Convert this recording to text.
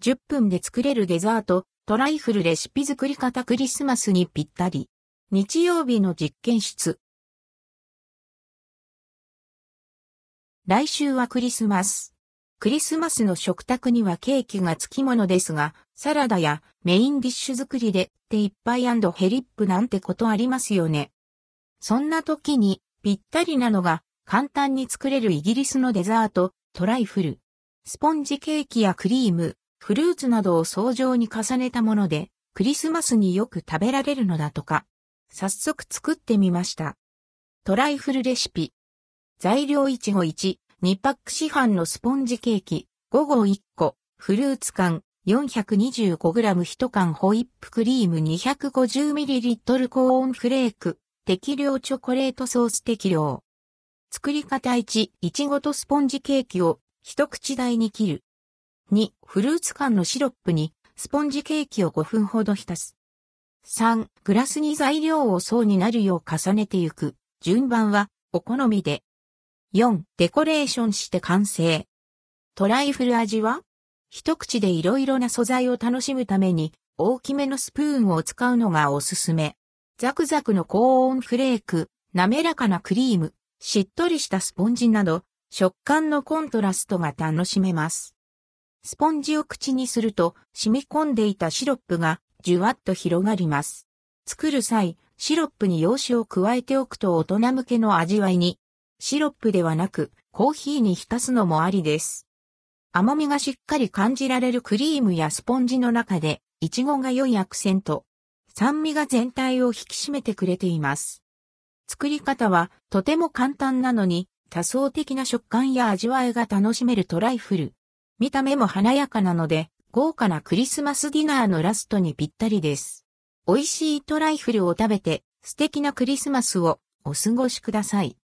10分で作れるデザート、トライフルレシピ作り方クリスマスにぴったり。日曜日の実験室。来週はクリスマス。クリスマスの食卓にはケーキがつきものですが、サラダやメインディッシュ作りで手いっぱいヘリップなんてことありますよね。そんな時にぴったりなのが簡単に作れるイギリスのデザート、トライフル。スポンジケーキやクリーム、フルーツなどを相乗に重ねたもので、クリスマスによく食べられるのだとか。早速作ってみました。トライフルレシピ。材料いちご1、2パック市販のスポンジケーキ、5号1個、フルーツ缶、425g 1缶ホイップクリーム 250ml コーンフレーク、適量チョコレートソース適量。作り方1、いちごとスポンジケーキを一口大に切る。2、フルーツ缶のシロップにスポンジケーキを5分ほど浸す。3、グラスに材料を層になるよう重ねてゆく。順番はお好みで。4、デコレーションして完成。トライフル味は？一口でいろいろな素材を楽しむために大きめのスプーンを使うのがおすすめ。ザクザクの高温フレーク、滑らかなクリーム、しっとりしたスポンジなど食感のコントラストが楽しめます。スポンジを口にすると染み込んでいたシロップがじゅわっと広がります。作る際、シロップに洋酒を加えておくと大人向けの味わいに、シロップではなくコーヒーに浸すのもありです。甘みがしっかり感じられるクリームやスポンジの中で、イチゴが良いアクセント。酸味が全体を引き締めてくれています。作り方はとても簡単なのに多層的な食感や味わいが楽しめるトライフル。見た目も華やかなので豪華なクリスマスディナーのラストにぴったりです。美味しいトライフルを食べて素敵なクリスマスをお過ごしください。